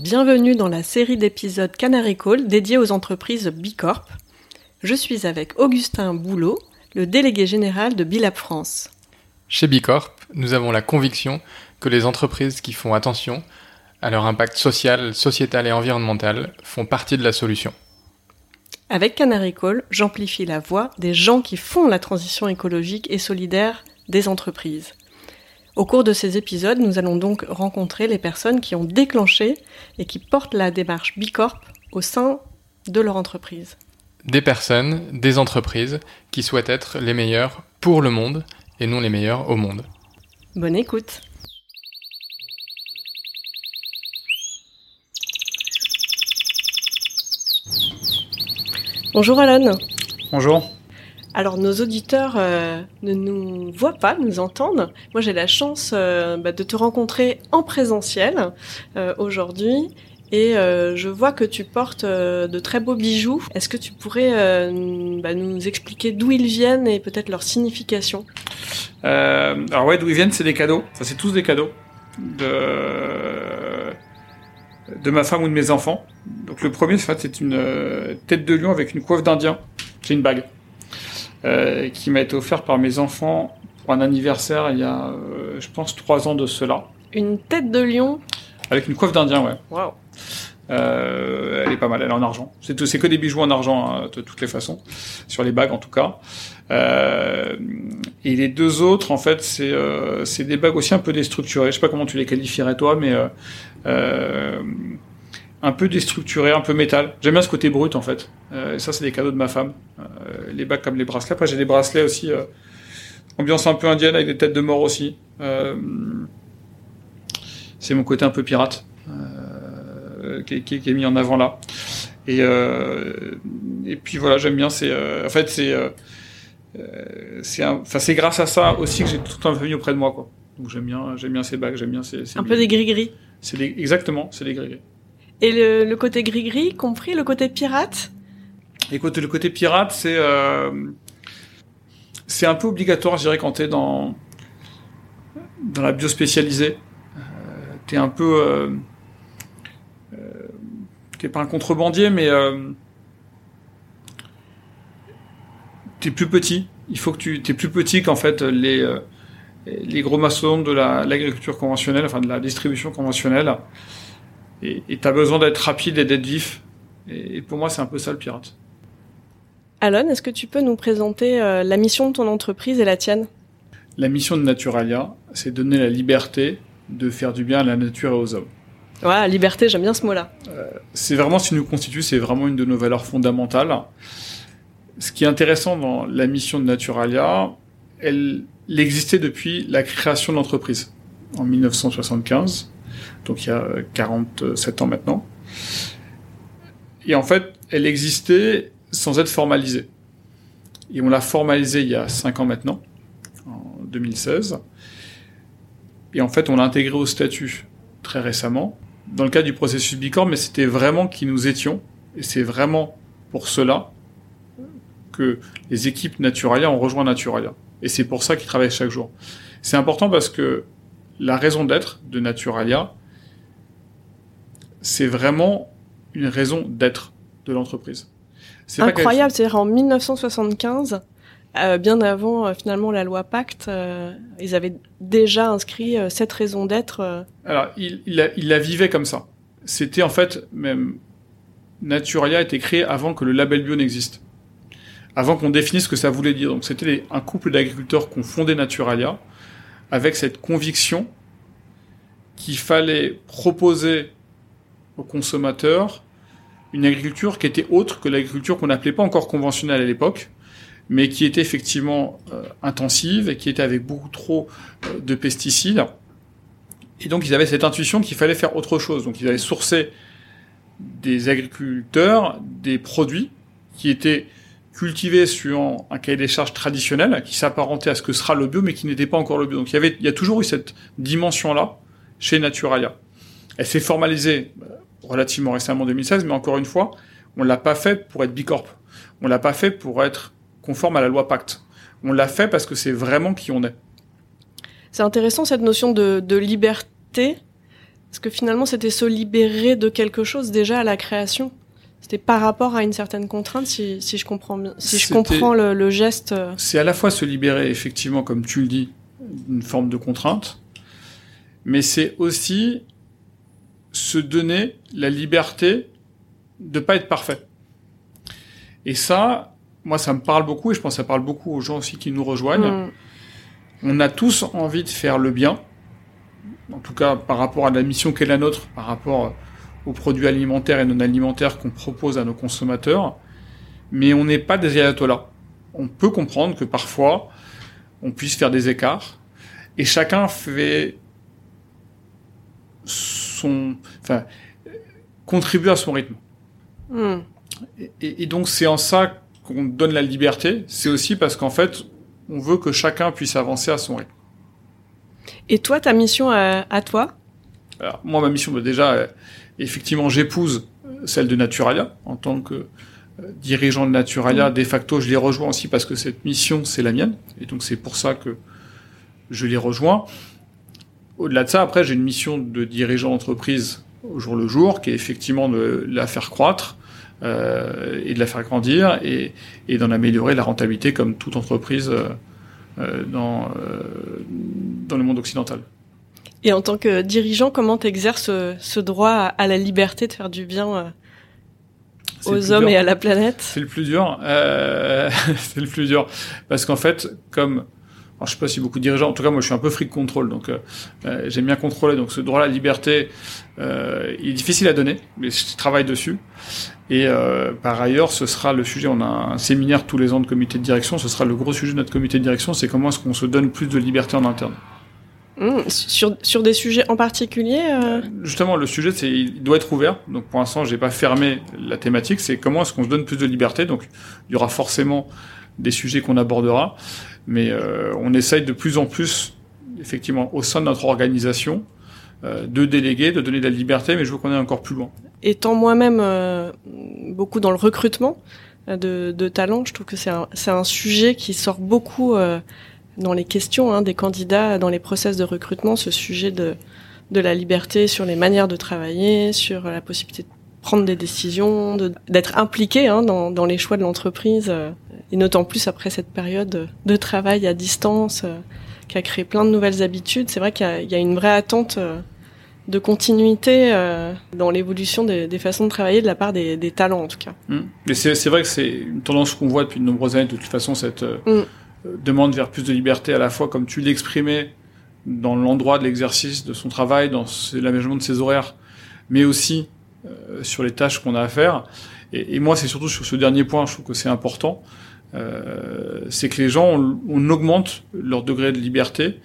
Bienvenue dans la série d'épisodes Canary Call dédiée aux entreprises Bicorp. Je suis avec Augustin Boulot, le délégué général de Bilab France. Chez Bicorp, nous avons la conviction que les entreprises qui font attention à leur impact social, sociétal et environnemental font partie de la solution. Avec Canary Call, j'amplifie la voix des gens qui font la transition écologique et solidaire des entreprises. Au cours de ces épisodes, nous allons donc rencontrer les personnes qui ont déclenché et qui portent la démarche Bicorp au sein de leur entreprise. Des personnes, des entreprises qui souhaitent être les meilleures pour le monde et non les meilleures au monde. Bonne écoute. Bonjour Alan. Bonjour. Alors nos auditeurs euh, ne nous voient pas, nous entendent. Moi j'ai la chance euh, bah, de te rencontrer en présentiel euh, aujourd'hui et je vois que tu portes de très beaux bijoux. Est-ce que tu pourrais bah, nous expliquer d'où ils viennent et peut-être leur signification? Alors ouais, d'où ils viennent, c'est des cadeaux. Enfin, c'est tous des cadeaux de de ma femme ou de mes enfants. Donc le premier, c'est une tête de lion avec une coiffe d'Indien. C'est une bague. Euh, qui m'a été offert par mes enfants pour un anniversaire il y a, euh, je pense, trois ans de cela. Une tête de lion Avec une coiffe d'Indien, ouais. Waouh euh, elle est pas mal, elle est en argent. C'est c'est que des bijoux en argent hein, de toutes les façons, sur les bagues en tout cas. Euh, et les deux autres, en fait, c'est euh, c'est des bagues aussi un peu déstructurées. Je sais pas comment tu les qualifierais toi, mais euh, un peu déstructuré, un peu métal. J'aime bien ce côté brut en fait. Euh, et ça, c'est des cadeaux de ma femme. Euh, les bacs comme les bracelets. Après, j'ai des bracelets aussi. Euh, ambiance un peu indienne avec des têtes de mort aussi. Euh, c'est mon côté un peu pirate euh, qui, qui, qui, est mis en avant là. Et, et puis voilà, j'aime bien. C'est en fait c'est c'est enfin c'est grâce à ça aussi que j'ai tout un peu auprès de moi quoi. Donc j'aime bien j'aime bien ces bagues, j'aime bien ces, ces un peu des gris gris. C'est exactement, c'est des gris gris. Et le, côté gris-gris, compris le côté pirate? Écoute, le côté pirate, c'est euh, c'est un peu obligatoire, je dirais, quand t'es dans dans la bio spécialisée. Euh, t'es un peu euh, pas un contrebandier, mais t'es plus petit. Il faut que tu t'es plus petit qu'en fait les les gros maçons de l'agriculture conventionnelle, enfin de la distribution conventionnelle et tu as besoin d'être rapide et d'être vif. Et, pour moi, c'est un peu ça le pirate. Alon, est-ce que tu peux nous présenter euh, la mission de ton entreprise et la tienne? La mission de Naturalia, c'est donner la liberté de faire du bien à la nature et aux hommes. Ouais, liberté, j'aime bien ce mot-là. Euh, c'est vraiment ce qui nous constitue, c'est vraiment une de nos valeurs fondamentales. Ce qui est intéressant dans la mission de Naturalia, elle, elle existait depuis la création de l'entreprise en 1975 donc il y a 47 ans maintenant. Et en fait, elle existait sans être formalisée. Et on l'a formalisée il y a 5 ans maintenant, en 2016. Et en fait, on l'a intégrée au statut très récemment, dans le cadre du processus Bicorp, mais c'était vraiment qui nous étions. Et c'est vraiment pour cela que les équipes Naturalia ont rejoint Naturalia. Et c'est pour ça qu'ils travaillent chaque jour. C'est important parce que la raison d'être de Naturalia, c'est vraiment une raison d'être de l'entreprise. C'est incroyable, c'est-à-dire en 1975, euh, bien avant euh, finalement la loi Pacte, euh, ils avaient déjà inscrit cette raison d'être. Alors, il, il, la, il, la, vivait comme ça. C'était en fait même Naturalia a été créé avant que le label bio n'existe, avant qu'on définisse ce que ça voulait dire. Donc, c'était un couple d'agriculteurs qui ont fondé Naturalia avec cette conviction qu'il fallait proposer aux consommateurs une agriculture qui était autre que l'agriculture qu'on n'appelait pas encore conventionnelle à l'époque, mais qui était effectivement euh, intensive et qui était avec beaucoup trop euh, de pesticides. Et donc ils avaient cette intuition qu'il fallait faire autre chose. Donc ils avaient sourcé des agriculteurs, des produits qui étaient cultivés sur un cahier des charges traditionnel, qui s'apparentait à ce que sera le bio, mais qui n'était pas encore le bio. Donc il y avait, il y a toujours eu cette dimension-là chez Naturalia. Elle s'est formalisée relativement récemment, en 2016, mais encore une fois, on l'a pas fait pour être bicorp. On l'a pas fait pour être conforme à la loi Pacte. On l'a fait parce que c'est vraiment qui on est. C'est intéressant cette notion de, de liberté. Parce que finalement, c'était se libérer de quelque chose déjà à la création? C'était par rapport à une certaine contrainte, si, si je comprends bien, si je comprends le, le geste. euh, C'est à la fois se libérer, effectivement, comme tu le dis, d'une forme de contrainte, mais c'est aussi se donner la liberté de pas être parfait. Et ça, moi, ça me parle beaucoup, et je pense que ça parle beaucoup aux gens aussi qui nous rejoignent. hmm, On a tous envie de faire le bien, en tout cas par rapport à la mission qu'est la nôtre, par rapport aux produits alimentaires et non alimentaires qu'on propose à nos consommateurs, mais on n'est pas des ayatollahs. On peut comprendre que parfois on puisse faire des écarts, et chacun fait son, enfin, contribue à son rythme. hmm. Et- donc c'est en ça qu'on donne la liberté, c'est aussi parce qu'en fait on veut que chacun puisse avancer à son rythme. Et toi, ta mission à, à toi? Alors, moi, ma mission, bah, déjà, euh, effectivement, j'épouse celle de Naturalia en tant que euh, dirigeant de Naturalia. De facto, je les rejoins aussi parce que cette mission, c'est la mienne. Et donc, c'est pour ça que je les rejoins. Au-delà de ça, après, j'ai une mission de dirigeant d'entreprise au jour le jour, qui est effectivement de la faire croître euh, et de la faire grandir et, et d'en améliorer la rentabilité comme toute entreprise euh, euh, dans, euh, dans le monde occidental. Et en tant que dirigeant, comment t'exerces ce, ce droit à, la liberté de faire du bien euh, aux hommes dur. et à la planète? C'est le plus dur. Euh, c'est le plus dur. Parce qu'en fait, comme... Alors, je sais pas si beaucoup de dirigeants... En tout cas, moi, je suis un peu fric contrôle. Donc, euh, euh, j'aime bien contrôler. Donc, ce droit à la liberté, euh, il est difficile à donner. Mais je travaille dessus. Et euh, par ailleurs, ce sera le sujet... On a un séminaire tous les ans de comité de direction. Ce sera le gros sujet de notre comité de direction. C'est comment est-ce qu'on se donne plus de liberté en interne. Hmm, sur, sur des sujets en particulier euh, Justement, le sujet, c'est il doit être ouvert. Donc pour l'instant, j'ai pas fermé la thématique. C'est comment est-ce qu'on se donne plus de liberté. Donc il y aura forcément des sujets qu'on abordera, mais euh, on essaye de plus en plus, effectivement, au sein de notre organisation, euh, de déléguer, de donner de la liberté. Mais je veux qu'on aille encore plus loin. Étant moi-même euh, beaucoup dans le recrutement euh, de, de talents, je trouve que c'est un, un sujet qui sort beaucoup euh, dans les questions hein, des candidats, dans les process de recrutement, ce sujet de, de la liberté sur les manières de travailler, sur la possibilité de prendre des décisions, de- d'être impliqué hein, dans, dans les choix de l'entreprise, euh, et notamment plus après cette période de travail à distance euh, qui a créé plein de nouvelles habitudes. C'est vrai qu'il y y, a une vraie attente euh, de continuité euh, dans l'évolution des, des façons de travailler de la part des, des talents en tout cas. Hmm. Mais c'est c'est vrai que c'est une tendance qu'on voit depuis de nombreuses années. De toute façon, cette euh, Mm. euh, demande vers plus de liberté, à la fois comme tu l'exprimais dans l'endroit de l'exercice de son travail, dans l'aménagement de ses horaires, mais aussi euh, sur les tâches qu'on a à faire. Et, et moi, c'est surtout sur ce dernier point, je trouve que c'est important. Euh, c'est que les gens, on, on augmente leur degré de liberté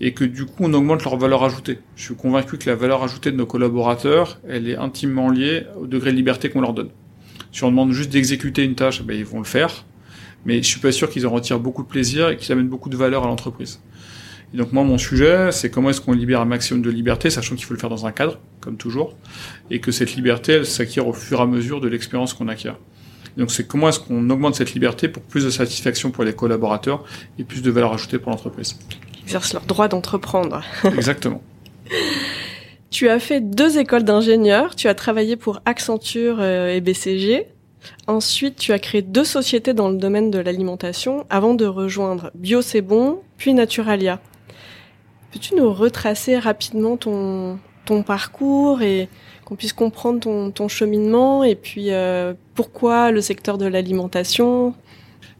et que du coup, on augmente leur valeur ajoutée. Je suis convaincu que la valeur ajoutée de nos collaborateurs, elle est intimement liée au degré de liberté qu'on leur donne. Si on demande juste d'exécuter une tâche, ben, ils vont le faire. Mais je suis pas sûr qu'ils en retirent beaucoup de plaisir et qu'ils amènent beaucoup de valeur à l'entreprise. Et donc moi, mon sujet, c'est comment est-ce qu'on libère un maximum de liberté, sachant qu'il faut le faire dans un cadre, comme toujours, et que cette liberté, elle s'acquiert au fur et à mesure de l'expérience qu'on acquiert. Et donc c'est comment est-ce qu'on augmente cette liberté pour plus de satisfaction pour les collaborateurs et plus de valeur ajoutée pour l'entreprise. Qui exercent leur droit d'entreprendre. Exactement. Tu as fait deux écoles d'ingénieurs, tu as travaillé pour Accenture euh, et BCG. Ensuite, tu as créé deux sociétés dans le domaine de l'alimentation avant de rejoindre Bio C'est Bon, puis Naturalia. Peux-tu nous retracer rapidement ton, parcours et qu'on puisse comprendre ton, cheminement et puis euh, pourquoi le secteur de l'alimentation?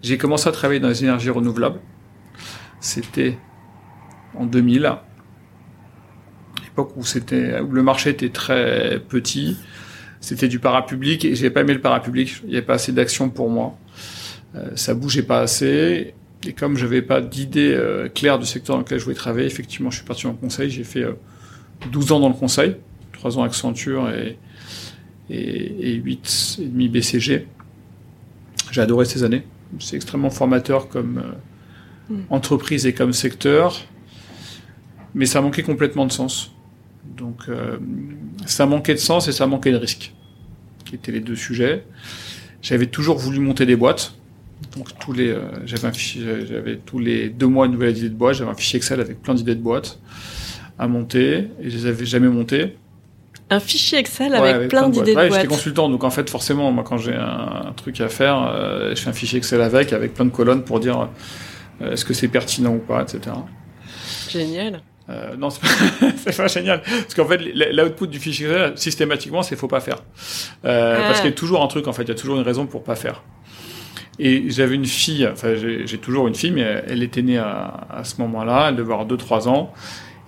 J'ai commencé à travailler dans les énergies renouvelables. C'était en 2000, à l'époque où où le marché était très petit. C'était du parapublic et j'ai pas aimé le parapublic. Il n'y avait pas assez d'action pour moi. Euh, ça bougeait pas assez. Et comme j'avais pas d'idée euh, claire du secteur dans lequel je voulais travailler, effectivement, je suis parti en conseil. J'ai fait euh, 12 ans dans le conseil, 3 ans Accenture et, et, et 8 et demi BCG. J'ai adoré ces années. C'est extrêmement formateur comme euh, Mm. entreprise et comme secteur, mais ça manquait complètement de sens. Donc euh, ça manquait de sens et ça manquait de risque, qui étaient les deux sujets. J'avais toujours voulu monter des boîtes. Donc tous les, euh, j'avais j'avais tous les deux mois une nouvelle idée de boîte. J'avais un fichier Excel avec plein d'idées de boîtes. à monter et je les avais jamais montés. Un fichier Excel avec, plein, d'idées de boîtes. j'étais consultant, donc en fait, forcément, moi, quand j'ai un, truc à faire, euh, je fais un fichier Excel avec, avec plein de colonnes pour dire euh, est-ce que c'est pertinent ou pas, etc. Génial. Euh, non, c'est pas, pas, génial. Parce qu'en fait, l'output du fichier Excel, systématiquement, c'est faut pas faire. Euh, ah. Parce qu'il y a toujours un truc, en fait, il y a toujours une raison pour pas faire. Et j'avais une fille, enfin, j'ai toujours une fille, mais elle était née à, à ce moment-là, elle devait avoir 2-3 ans,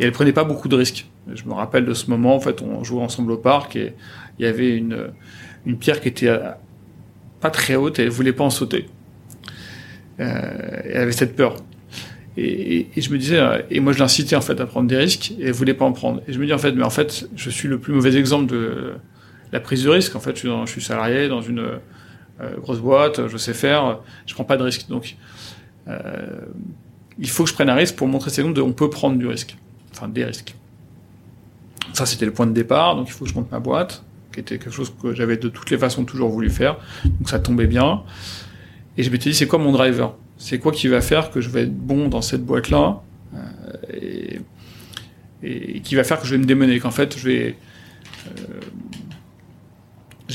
et elle prenait pas beaucoup de risques. Je me rappelle de ce moment, en fait, on jouait ensemble au parc et il y avait une, une pierre qui était euh, pas très haute et elle voulait pas en sauter. Euh, elle avait cette peur. Et, et, je me disais, euh, et moi je l'incitais en fait à prendre des risques et elle voulait pas en prendre. Et je me dis en fait, mais en fait, je suis le plus mauvais exemple de la prise de risque. En fait, je suis, je suis salarié dans une euh, grosse boîte, je sais faire, je prends pas de risque. Donc, euh, il faut que je prenne un risque pour montrer ces de on peut prendre du risque, enfin des risques. Ça, c'était le point de départ. Donc, il faut que je monte ma boîte, qui était quelque chose que j'avais de toutes les façons toujours voulu faire. Donc, ça tombait bien. Et je m'étais dit, c'est quoi mon driver? C'est quoi qui va faire que je vais être bon dans cette boîte-là euh, et, qui va faire que je vais me démener Qu'en fait, je vais,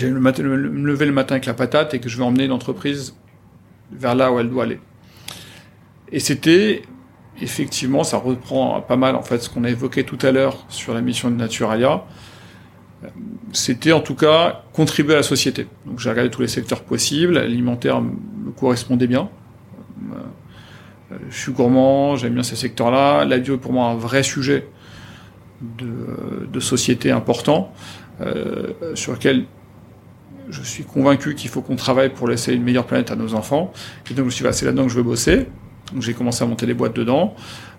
euh, me lever le matin avec la patate et que je vais emmener l'entreprise vers là où elle doit aller. Et c'était effectivement, ça reprend pas mal en fait ce qu'on a évoqué tout à l'heure sur la mission de Naturalia. C'était en tout cas contribuer à la société. Donc j'ai regardé tous les secteurs possibles. L'alimentaire me correspondait bien. Euh, je suis gourmand, j'aime bien ces secteurs-là. La bio est pour moi un vrai sujet de, société important euh, sur lequel je suis convaincu qu'il faut qu'on travaille pour laisser une meilleure planète à nos enfants. Et donc je me suis dit, bah, c'est là-dedans que je veux bosser. Donc j'ai commencé à monter des boîtes dedans.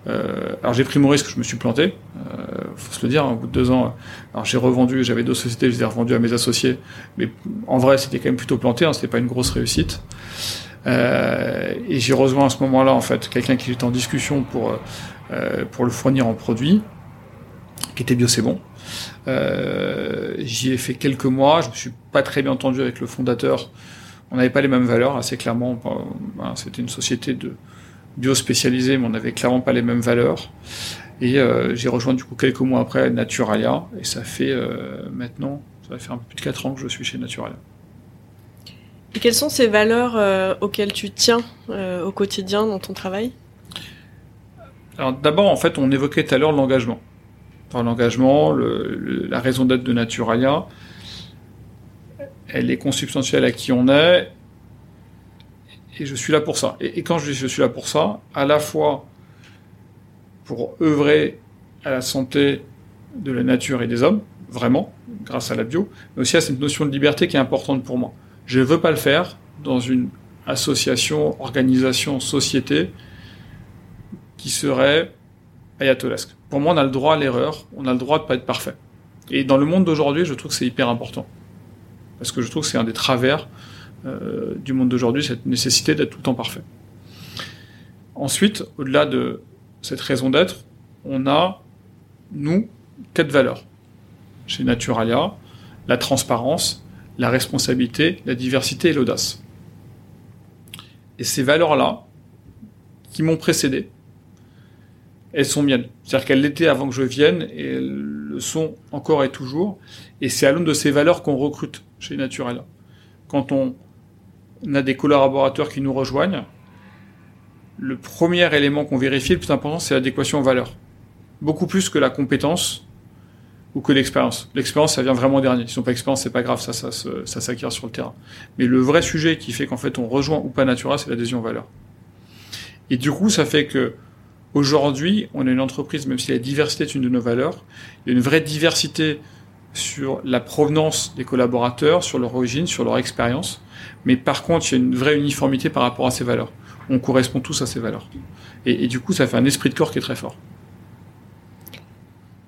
Euh, alors j'ai pris mon risque, je me suis planté. Euh, faut se le dire, hein, au bout de deux ans. Alors j'ai revendu, j'avais deux sociétés, je les ai revendues à mes associés. Mais en vrai, c'était quand même plutôt planté. Hein, c'était pas une grosse réussite. Euh, et j'ai rejoint à ce moment-là en fait quelqu'un qui était en discussion pour euh, pour le fournir en produit, qui était bio c'est bon. Euh, j'y ai fait quelques mois. Je me suis pas très bien entendu avec le fondateur. On n'avait pas les mêmes valeurs, assez clairement. C'était une société de bio spécialisé, mais on n'avait clairement pas les mêmes valeurs. Et euh, j'ai rejoint du coup quelques mois après Naturalia, et ça fait euh, maintenant, ça va faire un peu plus de 4 ans que je suis chez Naturalia. Et quelles sont ces valeurs euh, auxquelles tu tiens au quotidien dans ton travail? Alors d'abord, en fait, on évoquait tout à l'heure l'engagement. l'engagement, la raison d'être de Naturalia, elle est consubstantielle à qui on est, et je suis là pour ça. Et, quand je dis je suis là pour ça, à la fois pour œuvrer à la santé de la nature et des hommes, vraiment, grâce à la bio, mais aussi à cette notion de liberté qui est importante pour moi. Je ne veux pas le faire dans une association, organisation, société qui serait ayatolesque. Pour moi, on a le droit à l'erreur, on a le droit de pas être parfait. Et dans le monde d'aujourd'hui, je trouve que c'est hyper important. Parce que je trouve que c'est un des travers euh, du monde d'aujourd'hui, cette nécessité d'être tout le temps parfait. Ensuite, au-delà de cette raison d'être, on a, nous, quatre valeurs. Chez Naturalia, la transparence, la responsabilité, la diversité et l'audace. Et ces valeurs-là, qui m'ont précédé, elles sont miennes. C'est-à-dire qu'elles l'étaient avant que je vienne et elles le sont encore et toujours. Et c'est à l'aune de ces valeurs qu'on recrute chez Naturalia. Quand on a des collaborateurs qui nous rejoignent. Le premier élément qu'on vérifie, le plus important, c'est l'adéquation aux valeurs. Beaucoup plus que la compétence ou que l'expérience. L'expérience, ça vient vraiment dernier. Si on pas expérience, c'est pas grave, ça, ça, ça, s'acquiert sur le terrain. Mais le vrai sujet qui fait qu'en fait on rejoint ou pas Natura, c'est l'adhésion aux valeurs. Et du coup, ça fait que aujourd'hui, on a une entreprise, même si la diversité est une de nos valeurs, il y a une vraie diversité sur la provenance des collaborateurs, sur leur origine, sur leur expérience. Mais par contre, il y a une vraie uniformité par rapport à ces valeurs. On correspond tous à ces valeurs. Et, du coup, ça fait un esprit de corps qui est très fort.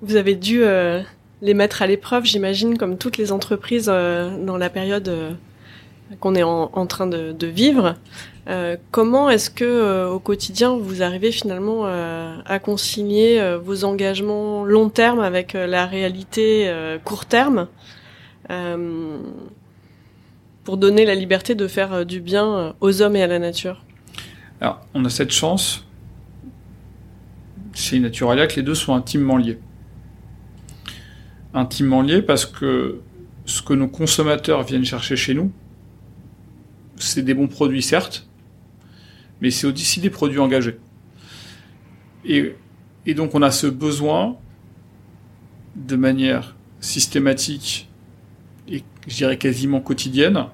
Vous avez dû euh, les mettre à l'épreuve, j'imagine, comme toutes les entreprises euh, dans la période euh, qu'on est en, train de, vivre. comment est-ce que au quotidien vous arrivez finalement à concilier vos engagements long terme avec la réalité court terme pour donner la liberté de faire du bien aux hommes et à la nature? Alors, on a cette chance chez Naturalia que les deux sont intimement liés. Intimement liés parce que ce que nos consommateurs viennent chercher chez nous, c'est des bons produits certes, mais c'est aussi des produits engagés. Et, donc on a ce besoin de manière systématique et je dirais quasiment quotidienne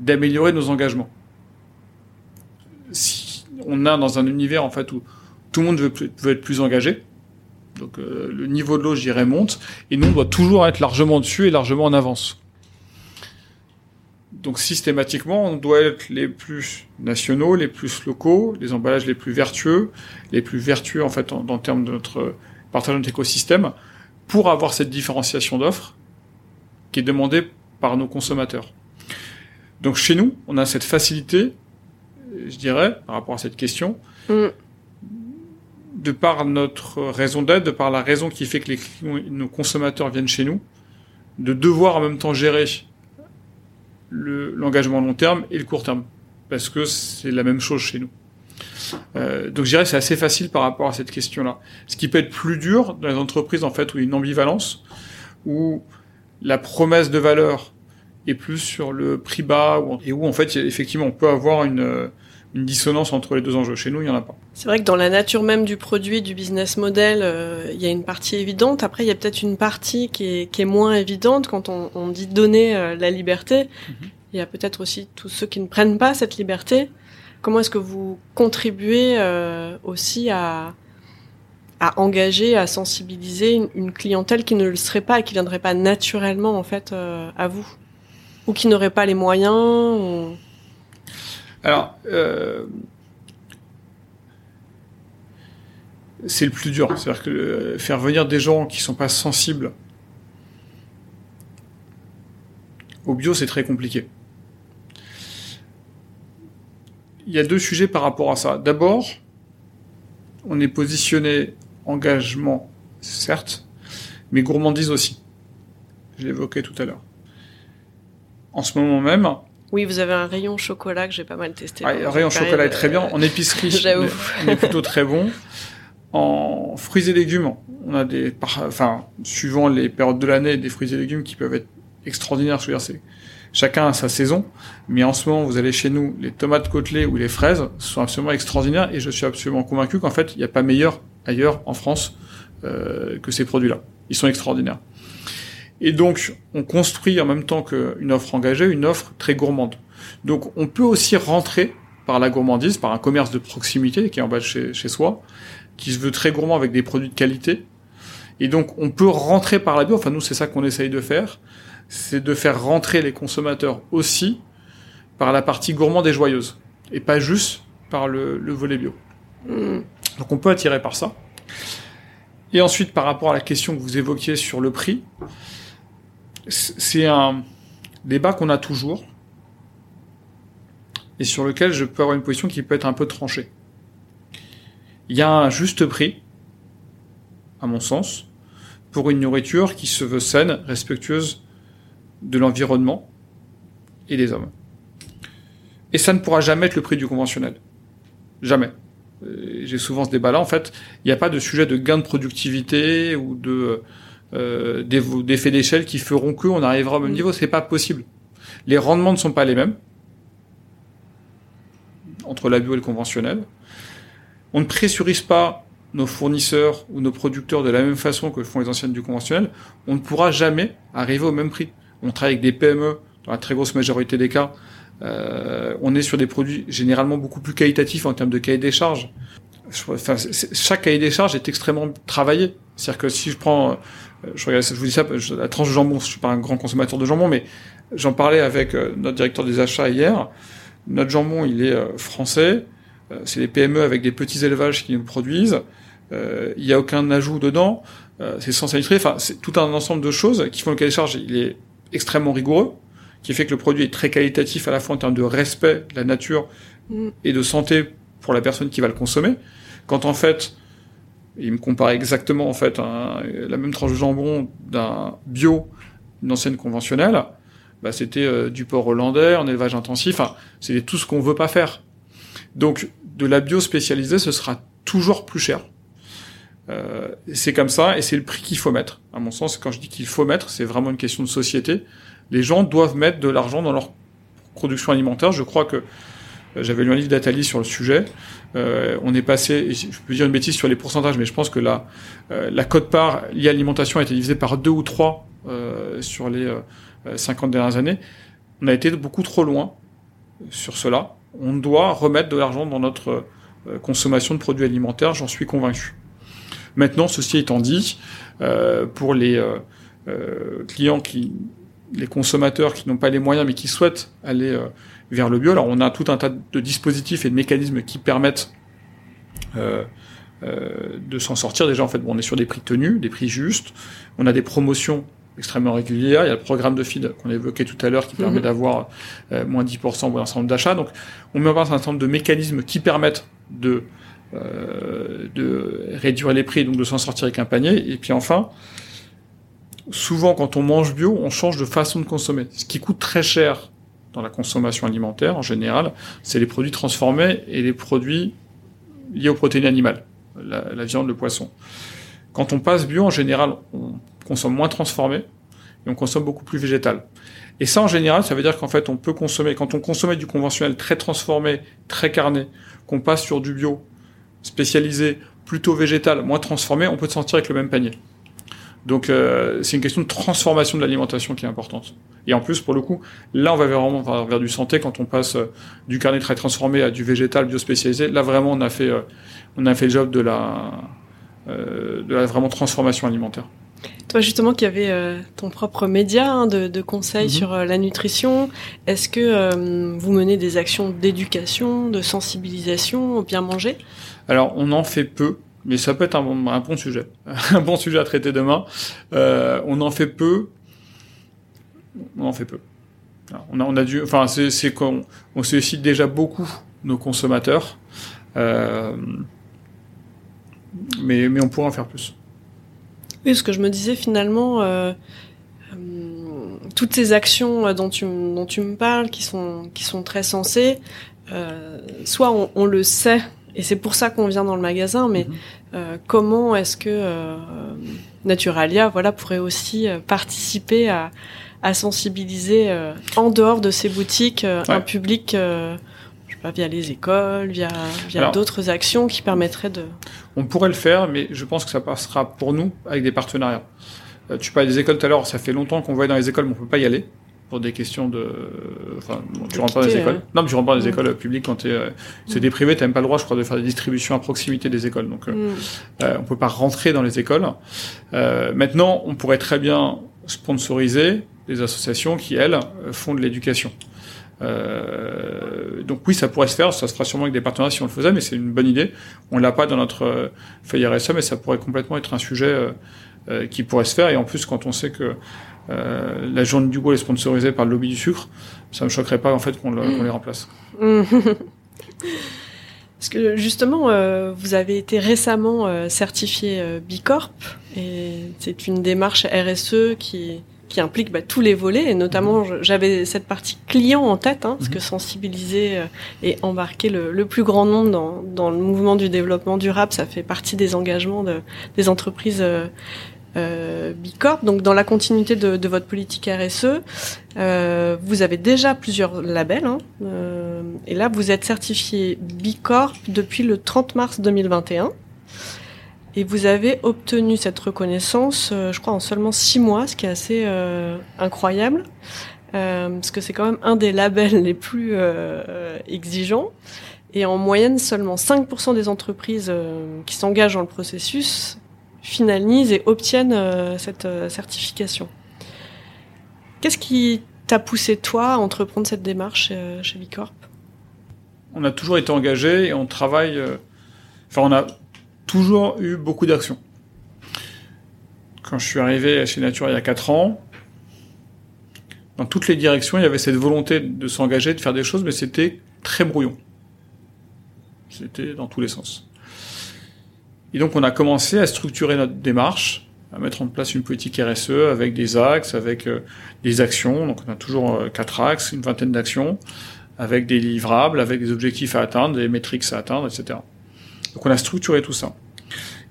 d'améliorer nos engagements. Si on a dans un univers en fait où tout le monde veut être plus engagé, donc euh, le niveau de l'eau, je dirais, monte, et nous, on doit toujours être largement dessus et largement en avance. Donc systématiquement, on doit être les plus nationaux, les plus locaux, les emballages les plus vertueux, les plus vertueux en fait en, en termes de notre partage de notre écosystème, pour avoir cette différenciation d'offres qui est demandée par nos consommateurs. Donc chez nous, on a cette facilité, je dirais, par rapport à cette question, Mm. De par notre raison d'être, de par la raison qui fait que les clients- nos consommateurs viennent chez nous, de devoir en même temps gérer le- l'engagement long terme et le court terme, parce que c'est la même chose chez nous. Euh, donc je dirais c'est assez facile par rapport à cette question-là. Ce qui peut être plus dur dans les entreprises en fait où il y a une ambivalence, où la promesse de valeur est plus sur le prix bas, et où en fait effectivement on peut avoir une, une dissonance entre les deux enjeux. Chez nous, il n'y en a pas. C'est vrai que dans la nature même du produit, du business model, euh, il y a une partie évidente. Après, il y a peut-être une partie qui est, qui est moins évidente quand on, on dit donner euh, la liberté. Il y a peut-être aussi tous ceux qui ne prennent pas cette liberté. Comment est-ce que vous contribuez euh, aussi à, à engager, à sensibiliser une, une clientèle qui ne le serait pas et qui viendrait pas naturellement en fait à vous, ou qui n'aurait pas les moyens ou... Alors, euh, c'est le plus dur. C'est-à-dire que euh, faire venir des gens qui sont pas sensibles au bio, c'est très compliqué. Il y a deux sujets par rapport à ça. D'abord, on est positionné engagement, certes, mais gourmandise aussi. Je l'évoquais tout à l'heure. En ce moment même, Oui, vous avez un rayon chocolat que j'ai pas mal testé. ah, le rayon chocolat est très bien. euh, En épicerie, J'avoue. on est- plutôt très bon. En fruits et légumes, on a des, enfin, suivant les périodes de l'année, des fruits et légumes qui peuvent être extraordinaires. Je veux dire, c'est chacun a sa saison. Mais en ce moment, vous allez chez nous, les tomates côtelées ou les fraises sont absolument extraordinaires et je suis absolument convaincu qu'en fait, il n'y a pas meilleur ailleurs en France euh, que ces produits-là. Ils sont extraordinaires. Et donc, on construit en même temps qu'une offre engagée, une offre très gourmande. Donc, on peut aussi rentrer par la gourmandise, par un commerce de proximité qui est en bas de chez, chez soi, qui se veut très gourmand avec des produits de qualité. Et donc, on peut rentrer par la bio. Enfin, nous, c'est ça qu'on essaye de faire. C'est de faire rentrer les consommateurs aussi par la partie gourmande et joyeuse. Et pas juste par le, le volet bio. hmm. Donc, on peut attirer par ça. Et ensuite, par rapport à la question que vous évoquiez sur le prix, c'est un débat qu'on a toujours et sur lequel je peux avoir une position qui peut être un peu tranchée. Il y a un juste prix, à mon sens, pour une nourriture qui se veut saine, respectueuse de l'environnement et des hommes. Et ça ne pourra jamais être le prix du conventionnel. Jamais. Euh, J'ai souvent ce débat-là. En fait, il n'y a pas de sujet de gain de productivité ou de euh, d'eff- d'effets d'échelle qui feront que on arrivera au même Mm. niveau. C'est pas possible. Les rendements ne sont pas les mêmes entre la bio et le conventionnel. On ne pressurise pas nos fournisseurs ou nos producteurs de la même façon que font les anciennes du conventionnel. On ne pourra jamais arriver au même prix. On travaille avec des PME dans la très grosse majorité des cas. Euh, on est sur des produits généralement beaucoup plus qualitatifs en termes de cahier des charges. Enfin, chaque cahier des charges est extrêmement travaillé. C'est-à-dire que si je prends, euh, je, regarde, je vous dis ça, la tranche de jambon, je suis pas un grand consommateur de jambon, mais j'en parlais avec euh, notre directeur des achats hier. Notre jambon, il est euh, français. Euh, c'est des PME avec des petits élevages qui nous produisent. Euh, Il n'y a aucun ajout dedans. Euh, c'est sans. Enfin, c'est tout un ensemble de choses qui font le cahier des charges. Il est extrêmement rigoureux, qui fait que le produit est très qualitatif à la fois en termes de respect de la nature Mm. et de santé pour la personne qui va le consommer. Quand en fait, il me compare exactement en fait la même tranche de jambon d'un bio, une ancienne conventionnelle, bah, c'était euh, du porc hollandais en élevage intensif. Enfin, c'est tout ce qu'on veut pas faire. Donc, de la bio spécialisée, ce sera toujours plus cher. Euh, c'est comme ça et c'est le prix qu'il faut mettre. À mon sens, quand je dis qu'il faut mettre, c'est vraiment une question de société. Les gens doivent mettre de l'argent dans leur production alimentaire. Je crois que euh, j'avais lu un livre d'Atali sur le sujet. Euh, on est passé, je peux dire une bêtise sur les pourcentages, mais je pense que la, euh, la cote-part liée à l'alimentation a été divisée par deux ou trois euh, sur les 50 dernières années. On a été beaucoup trop loin sur cela. On doit remettre de l'argent dans notre consommation de produits alimentaires, j'en suis convaincu. Maintenant, ceci étant dit, pour les clients qui, les consommateurs qui n'ont pas les moyens mais qui souhaitent aller vers le bio. Alors on a tout un tas de dispositifs et de mécanismes qui permettent euh, euh, de s'en sortir. Déjà en fait, bon, on est sur des prix tenus, des prix justes. On a des promotions extrêmement régulières. Il y a le programme de feed qu'on évoquait tout à l'heure qui permet mhm. d'avoir euh, moins 10% pour un certain nombre d'achats. Donc on met en place un certain nombre de mécanismes qui permettent de euh, de réduire les prix, donc de s'en sortir avec un panier. Et puis enfin, souvent quand on mange bio, on change de façon de consommer. Ce qui coûte très cher dans la consommation alimentaire en général, c'est les produits transformés et les produits liés aux protéines animales, la, viande, le poisson. Quand on passe bio, en général, on consomme moins transformé et on consomme beaucoup plus végétal. Et ça, en général, ça veut dire qu'en fait, on peut consommer, quand on consommait du conventionnel très transformé, très carné, qu'on passe sur du bio spécialisé, plutôt végétal, moins transformé, on peut se sentir avec le même panier. Donc euh, c'est une question de transformation de l'alimentation qui est importante. Et en plus, pour le coup, là, on va vraiment vers, du santé quand on passe euh, du carnet très transformé à du végétal biospécialisé. Là, vraiment, on a fait, euh, on a fait le job de la, de la vraiment transformation alimentaire. Toi, justement, qui avais ton propre média hein, de, de, conseils mhm. sur la nutrition, est-ce que vous menez des actions d'éducation, de sensibilisation au bien manger? Alors, on en fait peu mais ça peut être un, bon sujet, un bon sujet à traiter demain. Euh, on en fait peu, on en fait peu. on a, on dû, enfin, c'est qu'on on sollicite déjà beaucoup nos consommateurs, euh, mais mais on pourrait en faire plus. Oui, ce que je me disais finalement. Euh, toutes ces actions dont tu, dont tu me parles, qui sont, qui sont très sensées, soit on le sait et c'est pour ça qu'on vient dans le magasin. Mais mhm. euh, comment est-ce que euh, Naturalia, voilà, pourrait aussi euh, participer à, à sensibiliser euh, en dehors de ces boutiques un public, je sais pas, via les écoles, via via d'autres actions qui permettraient de. On pourrait le faire, mais je pense que ça passera pour nous avec des partenariats. tu parlais des écoles tout à l'heure, ça fait longtemps qu'on va dans les écoles, mais on peut pas y aller pour des questions de. Enfin, tu rentres pas dans les écoles. Non, mais tu rentres pas dans les écoles publiques quand tu es. c'est des privés, t'as même pas le droit, je crois, de faire des distributions à proximité des écoles. Donc, euh, mm. euh, on peut pas rentrer dans les écoles. Euh, maintenant, on pourrait très bien sponsoriser des associations qui, elles, font de l'éducation. Euh, donc oui, ça pourrait se faire, ça se fera sûrement avec des partenaires si on le faisait, mais c'est une bonne idée. On l'a pas dans notre feuille RSE, mais ça pourrait complètement être un sujet qui pourrait se faire. Et en plus, quand on sait que euh, la journée du bois est sponsorisée par le lobby du sucre, ça me choquerait pas en fait qu'on les remplace. Parce que justement, euh, vous avez été récemment euh, certifié Bicorp et c'est une démarche RSE qui qui implique bah, tous les volets et notamment mhm. j'avais cette partie client en tête hein, parce que mhm. sensibiliser et embarquer le, le, plus grand nombre dans, dans le mouvement du développement durable ça fait partie des engagements de, des entreprises euh, Bicorp. Donc dans la continuité de, de votre politique RSE, euh, vous avez déjà plusieurs labels. Hein, euh, et là, vous êtes certifié Bicorp depuis le 30 mars 2021. Et vous avez obtenu cette reconnaissance, euh, je crois, en seulement six mois, ce qui est assez euh, incroyable, euh, parce que c'est quand même un des labels les plus exigeants. Et en moyenne, seulement 5% des entreprises qui s'engagent dans le processus finalisent et obtiennent euh, cette euh, certification. Qu'est-ce qui t'a poussé toi à entreprendre cette démarche euh, chez Bicorp? On a toujours été engagé et on travaille. Enfin, on a toujours eu beaucoup d'actions. Quand je suis arrivé chez Nature il y a 4 ans, dans toutes les directions, il y avait cette volonté de s'engager, de faire des choses, mais c'était très brouillon. C'était dans tous les sens. Et donc on a commencé à structurer notre démarche, à mettre en place une politique RSE avec des axes, avec euh, des actions. Donc on a toujours euh, quatre axes, une vingtaine d'actions, avec des livrables, avec des objectifs à atteindre, des métriques à atteindre, etc. Donc on a structuré tout ça.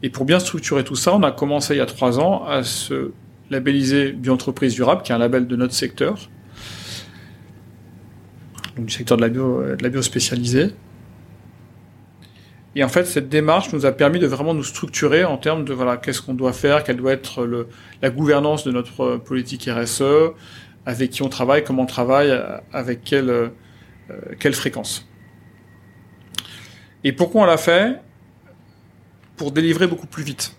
Et pour bien structurer tout ça, on a commencé il y a trois ans à se labelliser Bioentreprise Durable, qui est un label de notre secteur, donc du secteur de la bio, de la bio spécialisée. Et en fait, cette démarche nous a permis de vraiment nous structurer en termes de voilà, qu'est-ce qu'on doit faire, quelle doit être le, la gouvernance de notre politique RSE, avec qui on travaille, comment on travaille, avec quelle, euh, quelle fréquence. Et pourquoi on l'a fait? Pour délivrer beaucoup plus vite.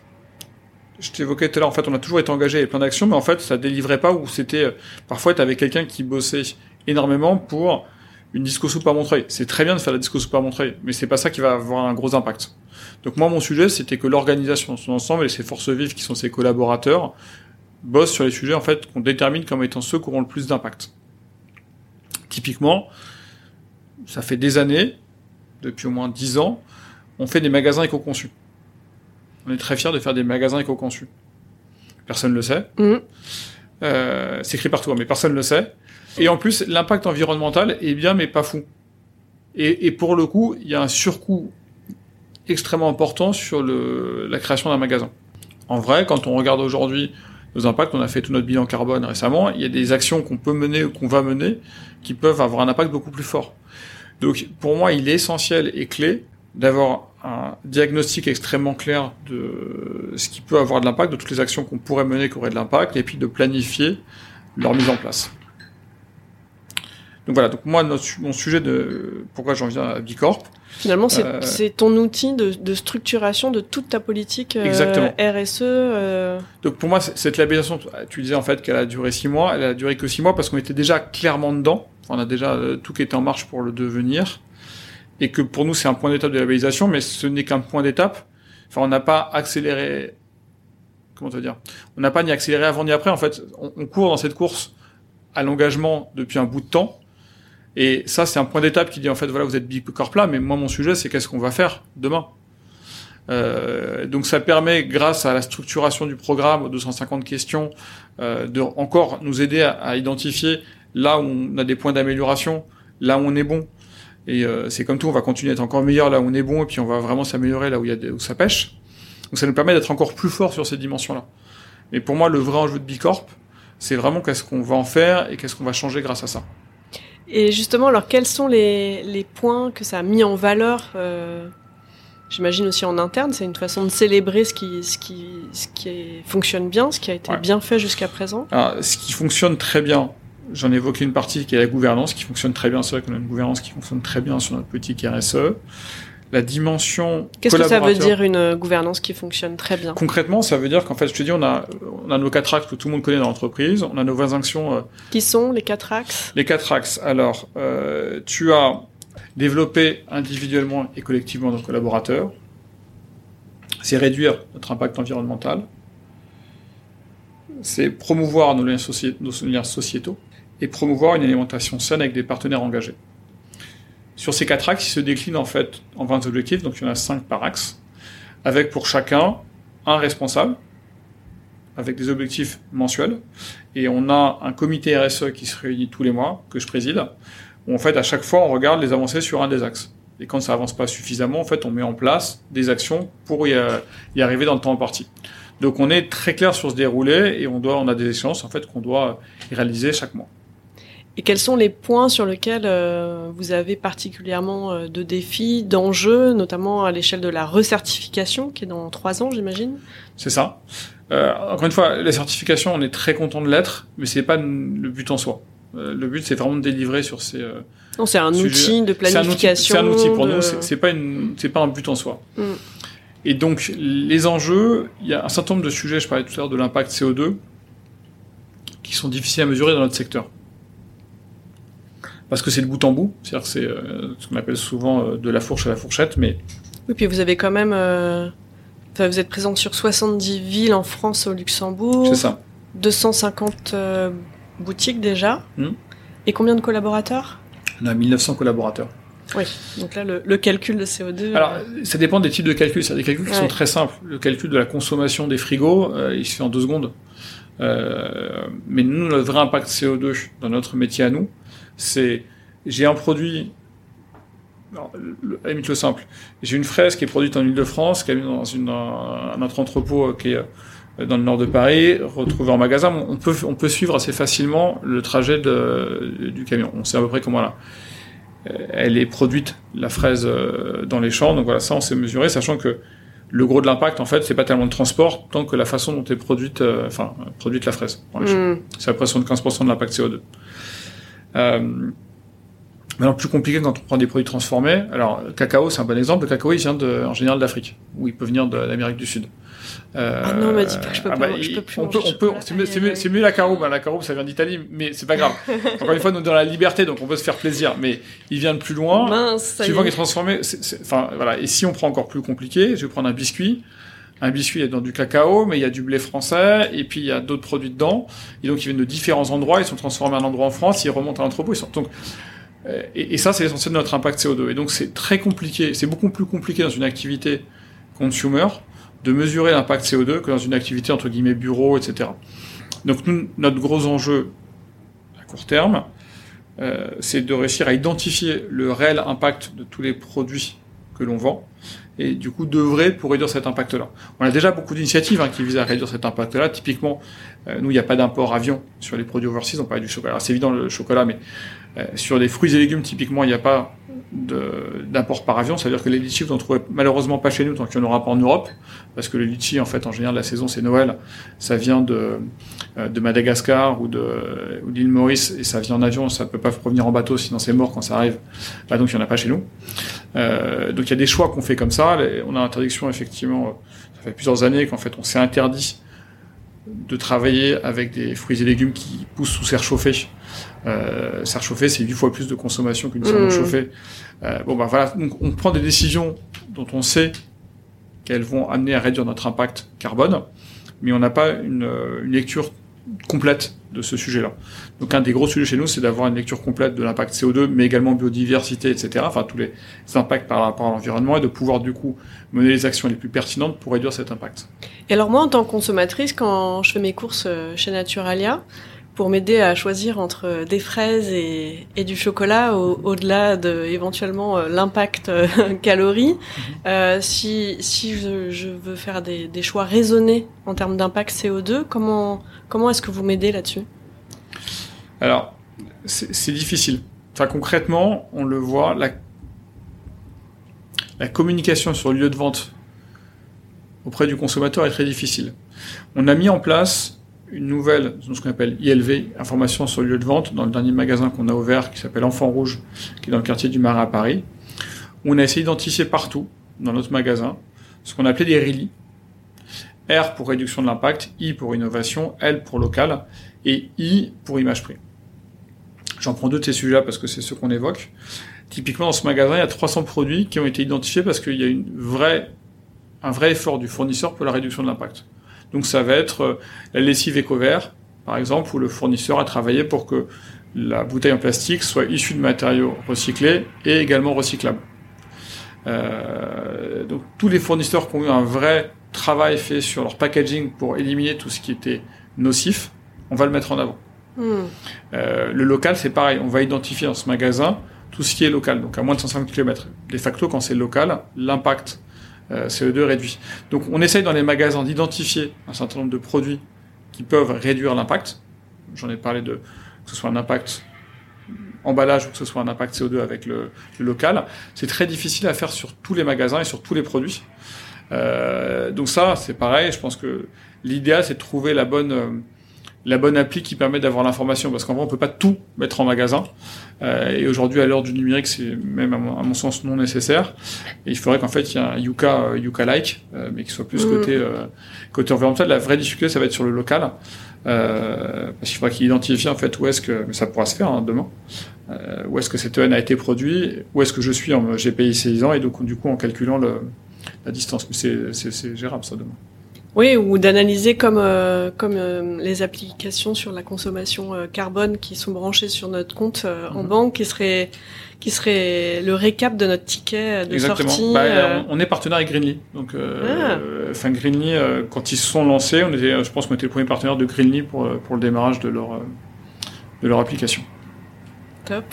Je t'évoquais tout à l'heure, en fait, on a toujours été engagé avec plein d'actions, mais en fait, ça délivrait pas où c'était, euh, parfois, tu quelqu'un qui bossait énormément pour une disco soupe à Montreuil. C'est très bien de faire la disco soupe à Montreuil, mais c'est pas ça qui va avoir un gros impact. Donc moi, mon sujet, c'était que l'organisation dans son ensemble et ses forces vives qui sont ses collaborateurs bossent sur les sujets, en fait, qu'on détermine comme étant ceux qui auront le plus d'impact. Typiquement, ça fait des années, depuis au moins dix ans, on fait des magasins éco-conçus. On est très fiers de faire des magasins éco-conçus. Personne ne le sait. Mmh. Euh, c'est écrit partout, mais personne ne le sait. Et en plus, l'impact environnemental est bien, mais pas fou. Et, et pour le coup, il y a un surcoût extrêmement important sur le, la création d'un magasin. En vrai, quand on regarde aujourd'hui nos impacts, on a fait tout notre bilan carbone récemment, il y a des actions qu'on peut mener ou qu'on va mener qui peuvent avoir un impact beaucoup plus fort. Donc pour moi, il est essentiel et clé d'avoir un diagnostic extrêmement clair de ce qui peut avoir de l'impact, de toutes les actions qu'on pourrait mener qui auraient de l'impact, et puis de planifier leur mise en place. Donc voilà, donc moi, notre, mon sujet de pourquoi j'en viens à Bicorp. Finalement, c'est Euh, ton outil de, de structuration de toute ta politique euh, Exactement. RSE. euh, Donc pour moi, cette labellisation, tu disais en fait qu'elle a duré six mois, elle a duré que six mois parce qu'on était déjà clairement dedans. On a déjà euh, tout qui était en marche pour le devenir. Et que pour nous, c'est un point d'étape de labellisation, mais ce n'est qu'un point d'étape. Enfin, on n'a pas accéléré. Comment te dire? On n'a pas ni accéléré avant ni après. En fait, on, on court dans cette course à l'engagement depuis un bout de temps. Et ça, c'est un point d'étape qui dit en fait, voilà, vous êtes Bicorp là, mais moi, mon sujet, c'est qu'est-ce qu'on va faire demain? Euh, donc ça permet, grâce à la structuration du programme, aux 250 questions, euh, de encore nous aider à, à identifier là où on a des points d'amélioration, là où on est bon. Et euh, c'est comme tout, on va continuer à être encore meilleur là où on est bon, et puis on va vraiment s'améliorer là où il y a où ça pêche. Donc ça nous permet d'être encore plus fort sur ces dimensions-là. Mais pour moi, le vrai enjeu de Bicorp, c'est vraiment qu'est-ce qu'on va en faire et qu'est-ce qu'on va changer grâce à ça. Et justement, alors quels sont les, les points que ça a mis en valeur euh, J'imagine aussi en interne, c'est une façon de célébrer ce qui, ce qui, ce qui est- fonctionne bien, ce qui a été Ouais. bien fait jusqu'à présent? Alors, ce qui fonctionne très bien, j'en ai évoqué une partie qui est la gouvernance, qui fonctionne très bien. C'est vrai qu'on a une gouvernance qui fonctionne très bien sur notre politique RSE. La dimension Qu'est-ce que ça veut dire une euh, gouvernance qui fonctionne très bien Concrètement, ça veut dire qu'en fait, je te dis, on a, on a nos quatre axes que tout le monde connaît dans l'entreprise. On a nos 20 actions, euh, Qui sont les quatre axes les quatre axes. Alors, euh, tu as développé individuellement et collectivement nos collaborateurs. C'est réduire notre impact environnemental. C'est promouvoir nos liens, soci- nos liens sociétaux et promouvoir une alimentation saine avec des partenaires engagés. Sur ces quatre axes, ils se déclinent en fait en 20 objectifs, donc il y en a 5 par axe, avec pour chacun un responsable, avec des objectifs mensuels, et on a un comité RSE qui se réunit tous les mois, que je préside, où en fait à chaque fois on regarde les avancées sur un des axes. Et quand ça avance pas suffisamment, en fait on met en place des actions pour y, euh, arriver dans le temps imparti. Donc on est très clair sur ce déroulé et on doit, on a des échéances en fait qu'on doit réaliser chaque mois. Et quels sont les points sur lesquels euh, vous avez particulièrement euh, de défis, d'enjeux, notamment à l'échelle de la recertification, qui est dans trois ans, j'imagine? C'est ça. Euh, encore une fois, la certification, on est très content de l'être, mais c'est pas le but en soi. Euh, le but, c'est vraiment de délivrer sur ces. euh, Non, c'est un outil de planification. c'est un outil pour de- nous. C'est c'est pas une, c'est pas un but en soi. Mm. Et donc les enjeux, il y a un certain nombre de sujets. Je parlais tout à l'heure de l'impact CO2 qui sont difficiles à mesurer dans notre secteur. Parce que c'est de bout en bout, c'est-à-dire que c'est euh, ce qu'on appelle souvent euh, de la fourche à la fourchette, mais Oui, puis vous avez quand même. euh, enfin, vous êtes présent sur 70 villes en France, au Luxembourg, c'est ça. 250 euh, boutiques déjà. Hmm. Et combien de collaborateurs? On a 1900 collaborateurs. Oui, donc là, le, le calcul de CO2. Alors, ça dépend des types de calculs. C'est des calculs qui Ouais. sont très simples. Le calcul de la consommation des frigos, il se fait en deux secondes. Mais nous, le vrai impact CO2 dans notre métier à nous, c'est j'ai un produit alors, le, à la limite le simple. J'ai une fraise qui est produite en Ile-de-France, qui est dans une, un, autre entrepôt qui est dans le nord de Paris, retrouvée en magasin. On peut, on peut suivre assez facilement le trajet de, du camion. On sait à peu près comment là. Elle est produite, la fraise, dans les champs. Donc voilà, ça, on sait mesurer, sachant que le gros de l'impact, en fait, c'est pas tellement le transport, tant que la façon dont est produite, euh, enfin, produite la fraise. Mm. C'est à peu près 75% de l'impact CO2. Euh, maintenant, plus compliqué quand on prend des produits transformés. Alors, cacao, c'est un bon exemple. Le cacao, il vient de, en général d'Afrique, ou il peut venir d'Amérique du Sud. Euh, ah non, m'a dit pas que je peux, ah pas, bah, je peux plus. On peut, on peut, c'est mieux, mieux, mieux, la caroube. Hein, la caroube, ça vient d'Italie, mais c'est pas grave. Encore une fois, nous dans la liberté, donc on peut se faire plaisir. Mais il vient de plus loin. Mince, suivant qu'il est transformé. Enfin, voilà. Et si on prend encore plus compliqué, je vais prendre un biscuit. Un biscuit, il y a dans du cacao, mais il y a du blé français, et puis il y a d'autres produits dedans. Et donc, ils viennent de différents endroits. Ils sont transformés à un endroit en France, ils remontent à l'entrepôt. Ils euh, et, et ça, c'est l'essentiel de notre impact CO2. Et donc, c'est très compliqué. C'est beaucoup plus compliqué dans une activité consumer de mesurer l'impact CO2 que dans une activité entre guillemets bureau, etc. Donc nous, notre gros enjeu à court terme, euh, c'est de réussir à identifier le réel impact de tous les produits que l'on vend et du coup d'œuvrer pour réduire cet impact-là. On a déjà beaucoup d'initiatives hein, qui visent à réduire cet impact-là. Typiquement, euh, nous, il n'y a pas d'import avion sur les produits overseas, on parle du chocolat. C'est évident le chocolat, mais euh, sur les fruits et légumes, typiquement, il n'y a pas d'import par avion. C'est-à-dire que les litchis, vous n'en trouvez malheureusement pas chez nous tant qu'il n'y en aura pas en Europe, parce que les litchis, en fait, en général, la saison, c'est Noël. Ça vient de, euh, Madagascar ou de, ou d'île Maurice, et ça vient en avion, ça peut pas revenir en bateau, sinon c'est mort quand ça arrive. Bah, donc il n'y en a pas chez nous. Euh, donc il y a des choix qu'on fait comme ça. On a l'interdiction, effectivement, ça fait plusieurs années qu'en fait, on s'est interdit de travailler avec des fruits et légumes qui poussent sous serre chauffée. Euh, serre chauffée, c'est 8 fois plus de consommation qu'une serre mmh. chauffée. Euh, bon, bah voilà, donc on prend des décisions dont on sait qu'elles vont amener à réduire notre impact carbone, mais on n'a pas une, une, lecture complète de ce sujet-là. Donc un des gros sujets chez nous, c'est d'avoir une lecture complète de l'impact CO2, mais également biodiversité, etc. Enfin tous les impacts par rapport à l'environnement et de pouvoir du coup mener les actions les plus pertinentes pour réduire cet impact. Et alors moi, en tant que consommatrice, quand je fais mes courses euh, chez Naturalia, pour m'aider à choisir entre des fraises et, et du chocolat au-delà de éventuellement euh, l'impact euh, calories. Mhm. Euh, si si je, je veux faire des, des, choix raisonnés en termes d'impact CO2, comment comment est-ce que vous m'aidez là-dessus? Alors c'est difficile. Enfin concrètement, on le voit, la la communication sur le lieu de vente auprès du consommateur est très difficile. On a mis en place une nouvelle, ce qu'on appelle ILV, information sur le lieu de vente, dans le dernier magasin qu'on a ouvert, qui s'appelle Enfant Rouge, qui est dans le quartier du Marais à Paris. Où on a essayé d'identifier partout, dans notre magasin, ce qu'on appelait des RILI. R pour réduction de l'impact, I pour innovation, L pour local, et I pour image prix. J'en prends deux de ces sujets-là parce que c'est ceux qu'on évoque. Typiquement, dans ce magasin, il y a 300 produits qui ont été identifiés parce qu'il y a un vrai effort du fournisseur pour la réduction de l'impact. Donc ça va être euh, la lessive éco-vert, par exemple, où le fournisseur a travaillé pour que la bouteille en plastique soit issue de matériaux recyclés et également recyclables. Euh, donc tous les fournisseurs qui ont eu un vrai travail fait sur leur packaging pour éliminer tout ce qui était nocif, on va le mettre en avant. Hmm. Euh, le local, c'est pareil, on va identifier dans ce magasin tout ce qui est local, donc à moins de 150 km. De facto, quand c'est local, l'impact euh, CO2 réduit. Donc on essaye dans les magasins d'identifier un certain nombre de produits qui peuvent réduire l'impact. J'en ai parlé de que ce soit un impact emballage ou que ce soit un impact CO2 avec le, local. C'est très difficile à faire sur tous les magasins et sur tous les produits. Euh, donc ça, c'est pareil. Je pense que l'idéal, c'est de trouver la bonne euh, la bonne appli qui permet d'avoir l'information parce qu'en vrai on peut pas tout mettre en magasin. Euh, et aujourd'hui à l'heure du numérique c'est même à mon, sens non nécessaire. Et il faudrait qu'en fait il y ait un Yuka euh, Yuka like euh, mais qui soit plus mm. côté euh, côté environnemental. La vraie difficulté ça va être sur le local euh, parce qu'il faudra qu'il identifie en fait où est-ce que mais ça pourra se faire hein, demain où est-ce que cette EN a été produit où est-ce que je suis en GPI 6 ans et donc du coup en calculant le, la distance. Mais c'est gérable ça demain oui, ou d'analyser comme euh, comme euh, les applications sur la consommation euh, carbone qui sont branchées sur notre compte en mhm. banque, qui serait qui serait le récap de notre ticket de Exactement. sortie. Bah, on est partenaire avec Greenly. Donc, ah. enfin Greenly, quand ils se sont lancés, on était, je pense qu'on était le premier partenaire de Greenly pour pour le démarrage de leur de leur application. Top.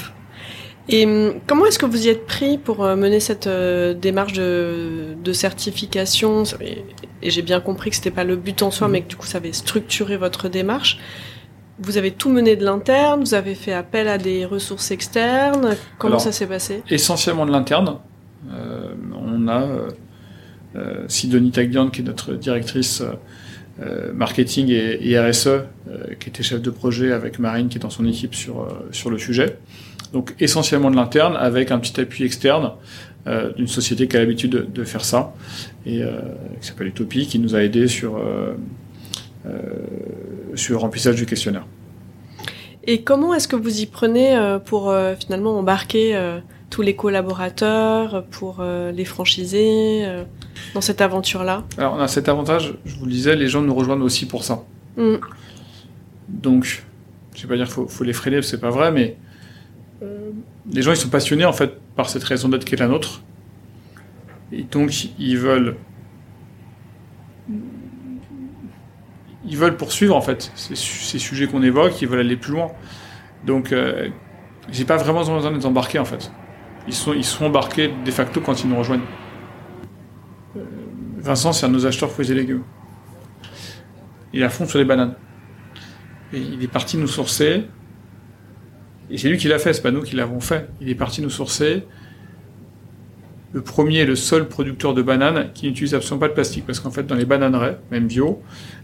Et hum, comment est-ce que vous y êtes pris pour euh, mener cette euh, démarche de, de certification? Et, et j'ai bien compris que c'était pas le but en soi, Mhm. mais que du coup ça avait structuré votre démarche. Vous avez tout mené de l'interne, vous avez fait appel à des ressources externes. Comment Alors, ça s'est passé? essentiellement de l'interne. Euh, on a euh, Sidonie Taglian, qui est notre directrice euh, marketing et, et RSE, qui était chef de projet avec Marine, qui est dans son équipe sur, sur le sujet. Donc essentiellement de l'interne, avec un petit appui externe euh, d'une société qui a l'habitude de, de faire ça, et euh, qui s'appelle Utopie, qui nous a aidés sur, euh, sur le remplissage du questionnaire. Et comment est-ce que vous y prenez pour finalement embarquer tous les collaborateurs, pour les franchiser euh, dans cette aventure-là? Alors on a cet avantage, je vous le disais, les gens nous rejoignent aussi pour ça. Mm. Donc, je vais pas dire qu'il faut, faut les freiner, c'est pas vrai, mais les gens ils sont passionnés en fait par cette raison d'être qui est la nôtre. Et donc ils veulent ils veulent poursuivre en fait ces, su- ces sujets qu'on évoque, ils veulent aller plus loin. Donc euh, j'ai pas vraiment besoin de les embarquer en fait. Ils sont ils sont embarqués de facto quand ils nous rejoignent. Euh, Vincent c'est un de nos acheteurs fruits et légumes. Il est à fond sur les bananes. Et il est parti nous sourcer. Et c'est lui qui l'a fait, c'est pas nous qui l'avons fait. Il est parti nous sourcer le premier et le seul producteur de bananes qui n'utilise absolument pas de plastique. Parce qu'en fait, dans les bananeraies, même bio,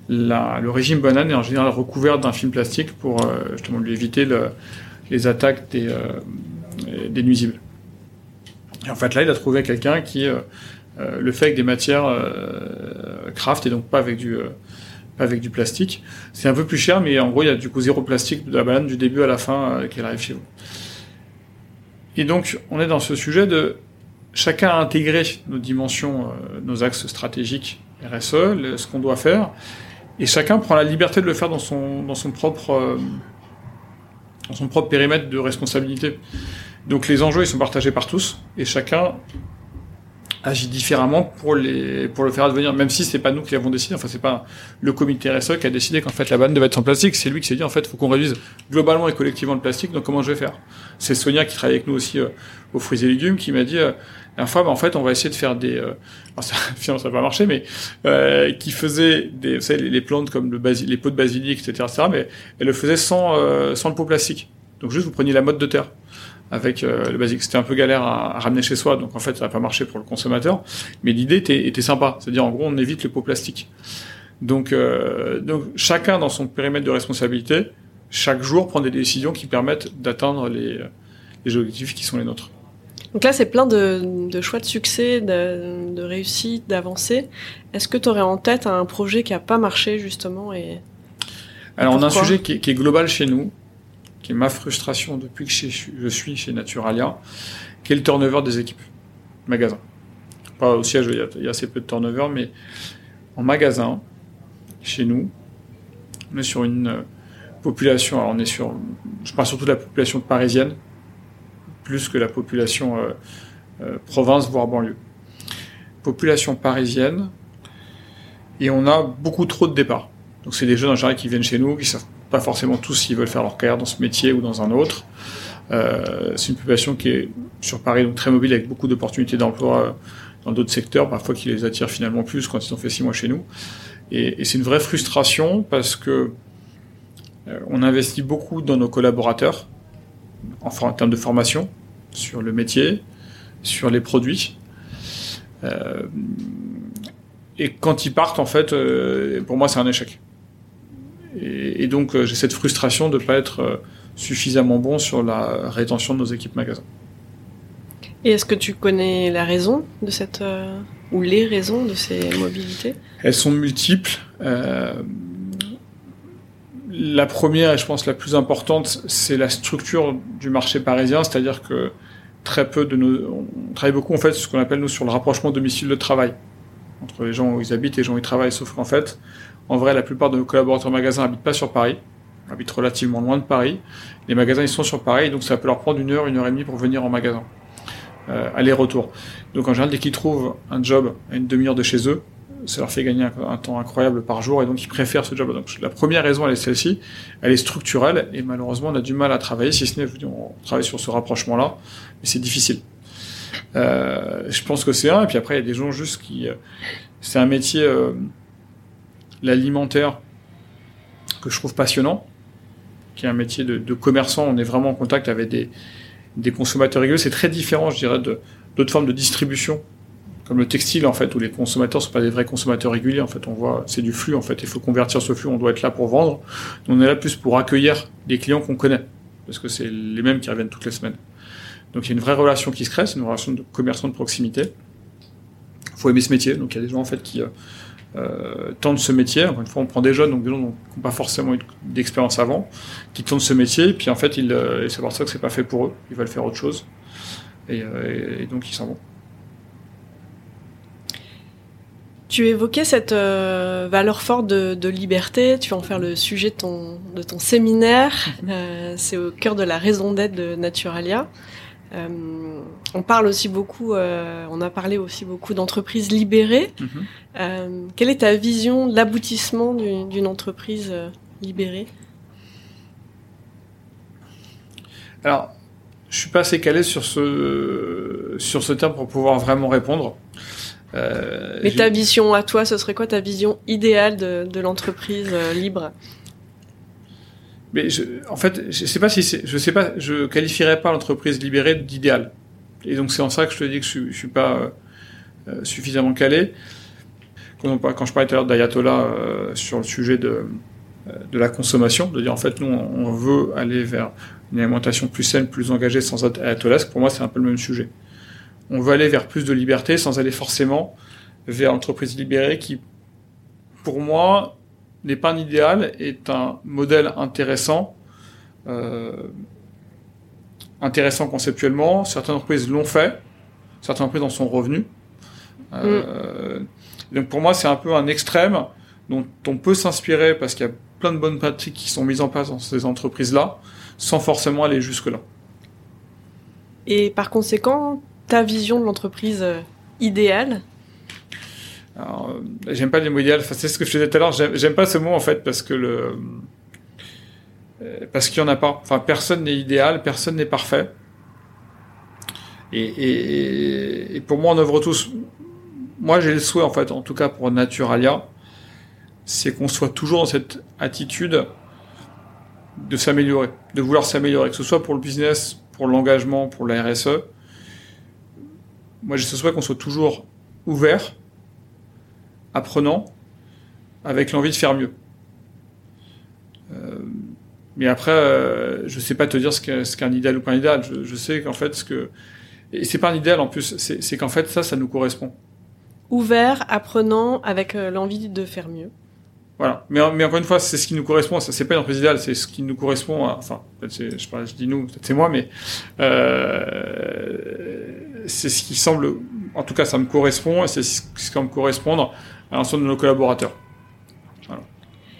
le régime banane est en général recouvert d'un film plastique pour euh, justement lui éviter le- les attaques des, euh, des nuisibles. Et en fait, là, il a trouvé quelqu'un qui euh, le fait avec des matières craft et donc pas avec du, avec du plastique. C'est un peu plus cher, mais en gros, il y a du coup zéro plastique de la banane du début à la fin euh, qu'elle arrive chez vous. Et donc, on est dans ce sujet de chacun a intégré nos dimensions, euh, nos axes stratégiques RSE, ce qu'on doit faire, et chacun prend la liberté de le faire dans son, dans son propre, euh, dans son propre périmètre de responsabilité. Donc les enjeux, ils sont partagés par tous, et chacun agit différemment pour le faire advenir même si c'est pas nous qui l'avons décidé. Enfin c'est pas le comité RSE qui a décidé qu'en fait la banane devait être en plastique. C'est lui qui s'est dit en fait faut qu'on réduise globalement et collectivement le plastique. Donc comment je vais faire? C'est Sonia qui travaille avec nous aussi euh, aux fruits et légumes qui m'a dit euh, la fois bah, en fait on va essayer de faire des euh, alors, finalement ça va pas marcher mais euh, qui faisait des les, plantes comme les pots de basilic etc, etc mais elle le faisait sans euh, sans le pot plastique. Donc juste vous preniez la mode de terre avec euh, le basique. C'était un peu galère à, à ramener chez soi, donc en fait ça n'a pas marché pour le consommateur. Mais l'idée était, était sympa, c'est-à-dire en gros on évite les pots plastiques. Donc, euh, donc chacun dans son périmètre de responsabilité, chaque jour prend des décisions qui permettent d'atteindre les, les objectifs qui sont les nôtres. Donc là, c'est plein de, de choix de succès, de, de réussite, d'avancée. Est-ce que tu aurais en tête un projet qui a pas marché justement et Alors on a un sujet qui est, qui est global chez nous, qui est ma frustration depuis que je suis chez Naturalia, qui est le turnover des équipes magasin. Pas au siège, il y, a, il y a assez peu de turnover, mais en magasin, chez nous, on est sur une euh, population, alors on est sur, je parle surtout de la population parisienne, plus que la population euh, euh, province, voire banlieue. Population parisienne, et on a beaucoup trop de départs. Donc c'est des jeunes en général qui viennent chez nous, qui savent pas forcément tous s'ils veulent faire leur carrière dans ce métier ou dans un autre. Euh, c'est une population qui est sur Paris donc très mobile avec beaucoup d'opportunités d'emploi euh, dans d'autres secteurs, parfois qui les attirent finalement plus quand ils ont fait six mois chez nous. Et, c'est une vraie frustration parce que euh, on investit beaucoup dans nos collaborateurs, en termes de formation, sur le métier, sur les produits. Et quand ils partent, en fait, pour moi, c'est un échec. Et, et donc, euh, j'ai cette frustration de ne pas être euh, suffisamment bon sur la rétention de nos équipes magasins. Et est-ce que tu connais la raison de cette euh, ou les raisons de ces mobilités? Elles sont multiples. Euh, la première, et je pense la plus importante, c'est la structure du marché parisien, c'est-à-dire que très peu de nos, on travaille beaucoup en fait ce qu'on appelle nous sur le rapprochement domicile de travail entre les gens où ils habitent et les gens où ils travaillent, sauf qu'en fait, en vrai, la plupart de nos collaborateurs magasins habitent pas sur Paris, habitent relativement loin de Paris. Les magasins ils sont sur Paris, donc ça peut leur prendre une heure, une heure et demie pour venir en magasin, euh, aller-retour. Donc en général, dès qu'ils trouvent un job à une demi-heure de chez eux, ça leur fait gagner un, temps incroyable par jour et donc ils préfèrent ce job. Donc la première raison, elle est celle-ci, elle est structurelle et malheureusement on a du mal à travailler, si ce n'est on travaille sur ce rapprochement-là, mais c'est difficile. Euh, je pense que c'est un, et puis après il y a des gens juste qui, euh, c'est un métier, euh, l'alimentaire, que je trouve passionnant, qui est un métier de, commerçant, on est vraiment en contact avec des, consommateurs réguliers, c'est très différent, je dirais, d'autres formes de distribution comme le textile en fait où les consommateurs sont pas des vrais consommateurs réguliers. En fait on voit c'est du flux en fait. Il faut convertir ce flux on doit être là pour vendre. On est là plus pour accueillir des clients qu'on connaît parce que c'est les mêmes qui reviennent toutes les semaines. Donc il y a une vraie relation qui se crée c'est une relation de commerçant de proximité. Faut aimer ce métier. Donc il y a des gens en fait qui euh, euh tentent ce métier. Encore une fois on prend des jeunes donc des gens qui n'ont pas forcément eu d'expérience avant qui tentent ce métier et puis en fait ils euh, c'est pour ça que c'est pas fait pour eux. Ils veulent faire autre chose. Et, euh, et donc ils s'en vont. Tu évoquais cette euh, valeur forte de, de, liberté, tu vas en faire le sujet de ton, de ton séminaire, mhm. euh, c'est au cœur de la raison d'être de Naturalia. Euh, on parle aussi beaucoup, euh, on a parlé aussi beaucoup d'entreprises libérées. Mm -hmm. quelle est ta vision de l'aboutissement d'une entreprise euh, libérée? Alors, je suis pas assez calé sur ce, sur ce terme pour pouvoir vraiment répondre. Euh, Mais ta vision à toi, ce serait quoi ta vision idéale de, de l'entreprise euh, libre? Mais je, en fait, je sais pas si je sais pas, je qualifierais pas l'entreprise libérée d'idéal. Et donc c'est en ça que je te dis que je, je suis pas euh, suffisamment calé. Quand je parlais tout à l'heure d'Ayatollah euh, sur le sujet de euh, de la consommation, de dire en fait nous on veut aller vers une alimentation plus saine, plus engagée sans ayatollah, pour moi c'est un peu le même sujet on veut aller vers plus de liberté sans aller forcément vers l'entreprise libérée qui, pour moi, n'est pas un idéal, est un modèle intéressant, euh, intéressant conceptuellement. Certaines entreprises l'ont fait, certaines entreprises en sont revenues. Euh, mm. Donc pour moi, c'est un peu un extrême dont on peut s'inspirer parce qu'il y a plein de bonnes pratiques qui sont mises en place dans ces entreprises-là, sans forcément aller jusque-là. Et par conséquent, ta vision de l'entreprise euh, idéale? Euh, j'aime pas les mots idéal. Enfin, c'est ce que je disais tout à l'heure. J'aime pas ce mot en fait parce que le parce qu'il y en a pas. Enfin, personne n'est idéal, personne n'est parfait. Et, et, et, pour moi, on œuvre tous. Moi, j'ai le souhait en fait, en tout cas pour Naturalia, c'est qu'on soit toujours dans cette attitude de s'améliorer, de vouloir s'améliorer, que ce soit pour le business, pour l'engagement, pour la RSE moi, je souhaite qu'on soit toujours ouvert, apprenant, avec l'envie de faire mieux. Euh, mais après, euh, je sais pas te dire ce qu'est qu un idéal ou pas un idéal. Je, je sais qu'en fait, ce que et c'est pas un idéal en plus, c'est qu'en fait ça, ça nous correspond. Ouvert, apprenant, avec euh, l'envie de faire mieux. Voilà. Mais, mais encore une fois, c'est ce qui nous correspond. Ça, c'est pas une entreprise idéale, c'est ce qui nous correspond. À, enfin, je, je dis nous, peut-être c'est moi, mais euh, c'est ce qui semble, en tout cas, ça me correspond et c'est ce qui semble correspondre à l'ensemble de nos collaborateurs. Voilà.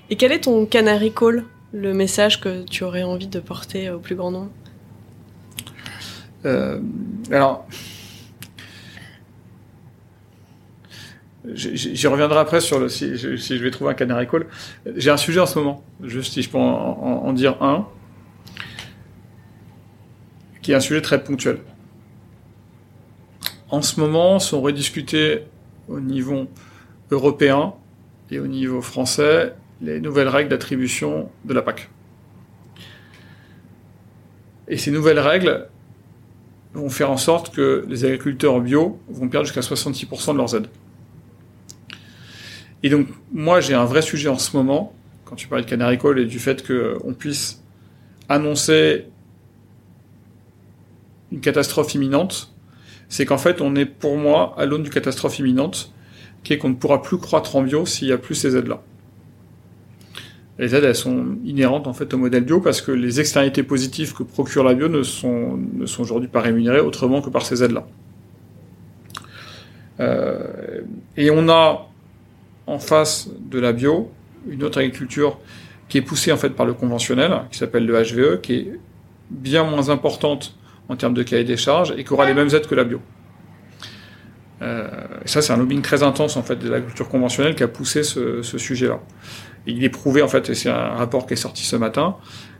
Et quel est ton canary call, le message que tu aurais envie de porter au plus grand nombre euh, Alors, j'y reviendrai après sur le si je, si je vais trouver un canary call. J'ai un sujet en ce moment, juste si je peux en, en, en dire un, qui est un sujet très ponctuel en ce moment sont rediscutés au niveau européen et au niveau français les nouvelles règles d'attribution de la PAC. Et ces nouvelles règles vont faire en sorte que les agriculteurs bio vont perdre jusqu'à 66% de leurs aides. Et donc, moi, j'ai un vrai sujet en ce moment, quand tu parles de Canaricole et du fait qu'on puisse annoncer une catastrophe imminente, c'est qu'en fait, on est pour moi à l'aune d'une catastrophe imminente, qui est qu'on ne pourra plus croître en bio s'il n'y a plus ces aides-là. Les aides, elles sont inhérentes en fait au modèle bio parce que les externalités positives que procure la bio ne sont, aujourd'hui pas rémunérées autrement que par ces aides-là. Euh, et on a en face de la bio une autre agriculture qui est poussée en fait par le conventionnel, qui s'appelle le HVE, qui est bien moins importante en termes de cahier des charges et qui aura les mêmes aides que la bio. Euh, ça, c'est un lobbying très intense en fait de l'agriculture conventionnelle qui a poussé ce sujet-là. Il est prouvé en fait, et c'est un rapport qui est sorti ce matin,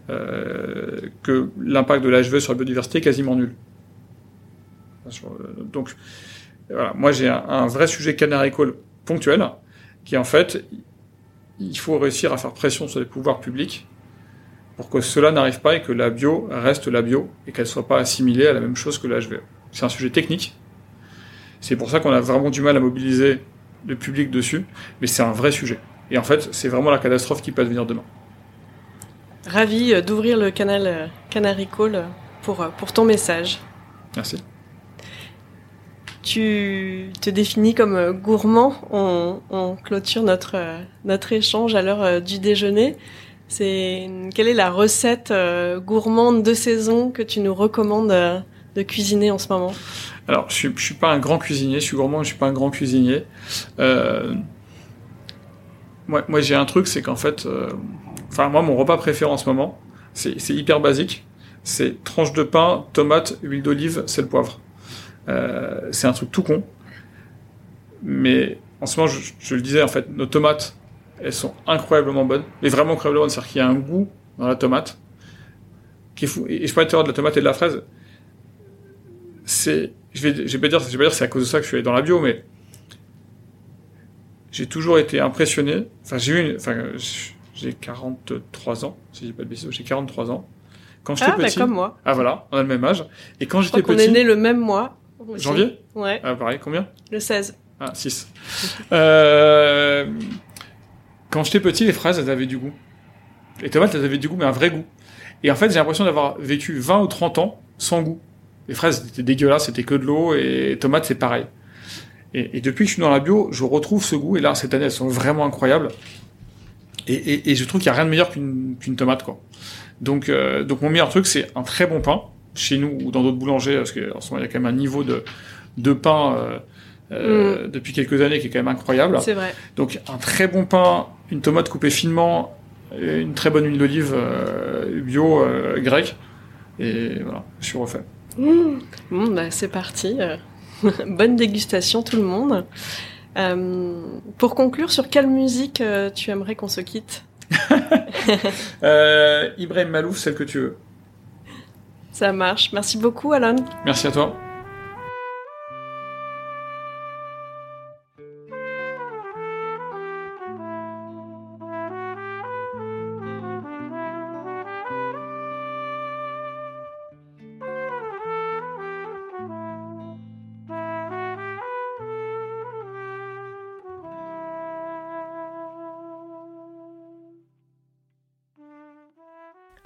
euh, que l'impact de l'HVE sur la biodiversité est quasiment nul. Donc, voilà, moi j'ai un, vrai sujet canary call ponctuel qui en fait, il faut réussir à faire pression sur les pouvoirs publics pour que cela n'arrive pas et que la bio reste la bio et qu'elle soit pas assimilée à la même chose que l'HVE. C'est un sujet technique. C'est pour ça qu'on a vraiment du mal à mobiliser le public dessus, mais c'est un vrai sujet. Et en fait, c'est vraiment la catastrophe qui peut advenir demain. Ravi euh, d'ouvrir le canal euh, Canary Call euh, pour, pour ton message. Merci. Tu te définis comme gourmand. On, on clôture notre, notre échange à l'heure du déjeuner. C'est quelle est la recette gourmande de saison que tu nous recommandes de cuisiner en ce moment? Alors, je je suis pas un grand cuisinier. Je suis gourmand, je suis pas un grand cuisinier. Euh, moi, j'ai un truc, c'est qu'en fait, euh, enfin moi, mon repas préféré en ce moment, c'est hyper basique. C'est tranche de pain, tomate, huile d'olive, sel, poivre. Euh, c'est un truc tout con. Mais en ce moment, je, le disais, en fait, nos tomates, elles sont incroyablement bonnes. Mais vraiment incroyablement bonnes. C'est-à-dire qu'il y a un goût dans la tomate qui est fou. Et, je parlais de la tomate et de la fraise. C'est, je vais, vais pas dire, je vais pas dire c'est à cause de ça que je suis allé dans la bio, mais j'ai toujours été impressionné. Enfin, j'ai eu, une, enfin, j'ai 43 ans, si j'ai pas de bêtises, j'ai 43 ans. Quand j'étais ah, bah, petit. comme moi. Ah, voilà, on a le même âge. Et quand j'étais petit. On est né le même mois. Aussi. Janvier? Ouais. Ah, pareil, combien? Le 16. Ah, 6. euh, quand j'étais petit, les fraises, elles avaient du goût. Les tomates, elles avaient du goût, mais un vrai goût. Et en fait, j'ai l'impression d'avoir vécu 20 ou 30 ans sans goût. Les fraises, c'était dégueulasse, c'était que de l'eau, et les tomates, c'est pareil. Et, et, depuis que je suis dans la bio, je retrouve ce goût. Et là, cette année, elles sont vraiment incroyables. Et, et, et je trouve qu'il n'y a rien de meilleur qu'une tomate, quoi. Donc, euh, donc mon meilleur truc, c'est un très bon pain chez nous ou dans d'autres boulangers, parce qu'en ce moment, il y a quand même un niveau de de pain euh, euh, mm. depuis quelques années qui est quand même incroyable. C'est vrai. Donc, un très bon pain, une tomate coupée finement, une très bonne huile d'olive bio grecque. Et voilà, je suis refait. Mmh. Bon, bah, c'est parti. Bonne dégustation tout le monde. Euh, pour conclure, sur quelle musique euh, tu aimerais qu'on se quitte? Euh, Ibrahim Malouf, celle que tu veux. Ça marche. Merci beaucoup, Alan. Merci à toi.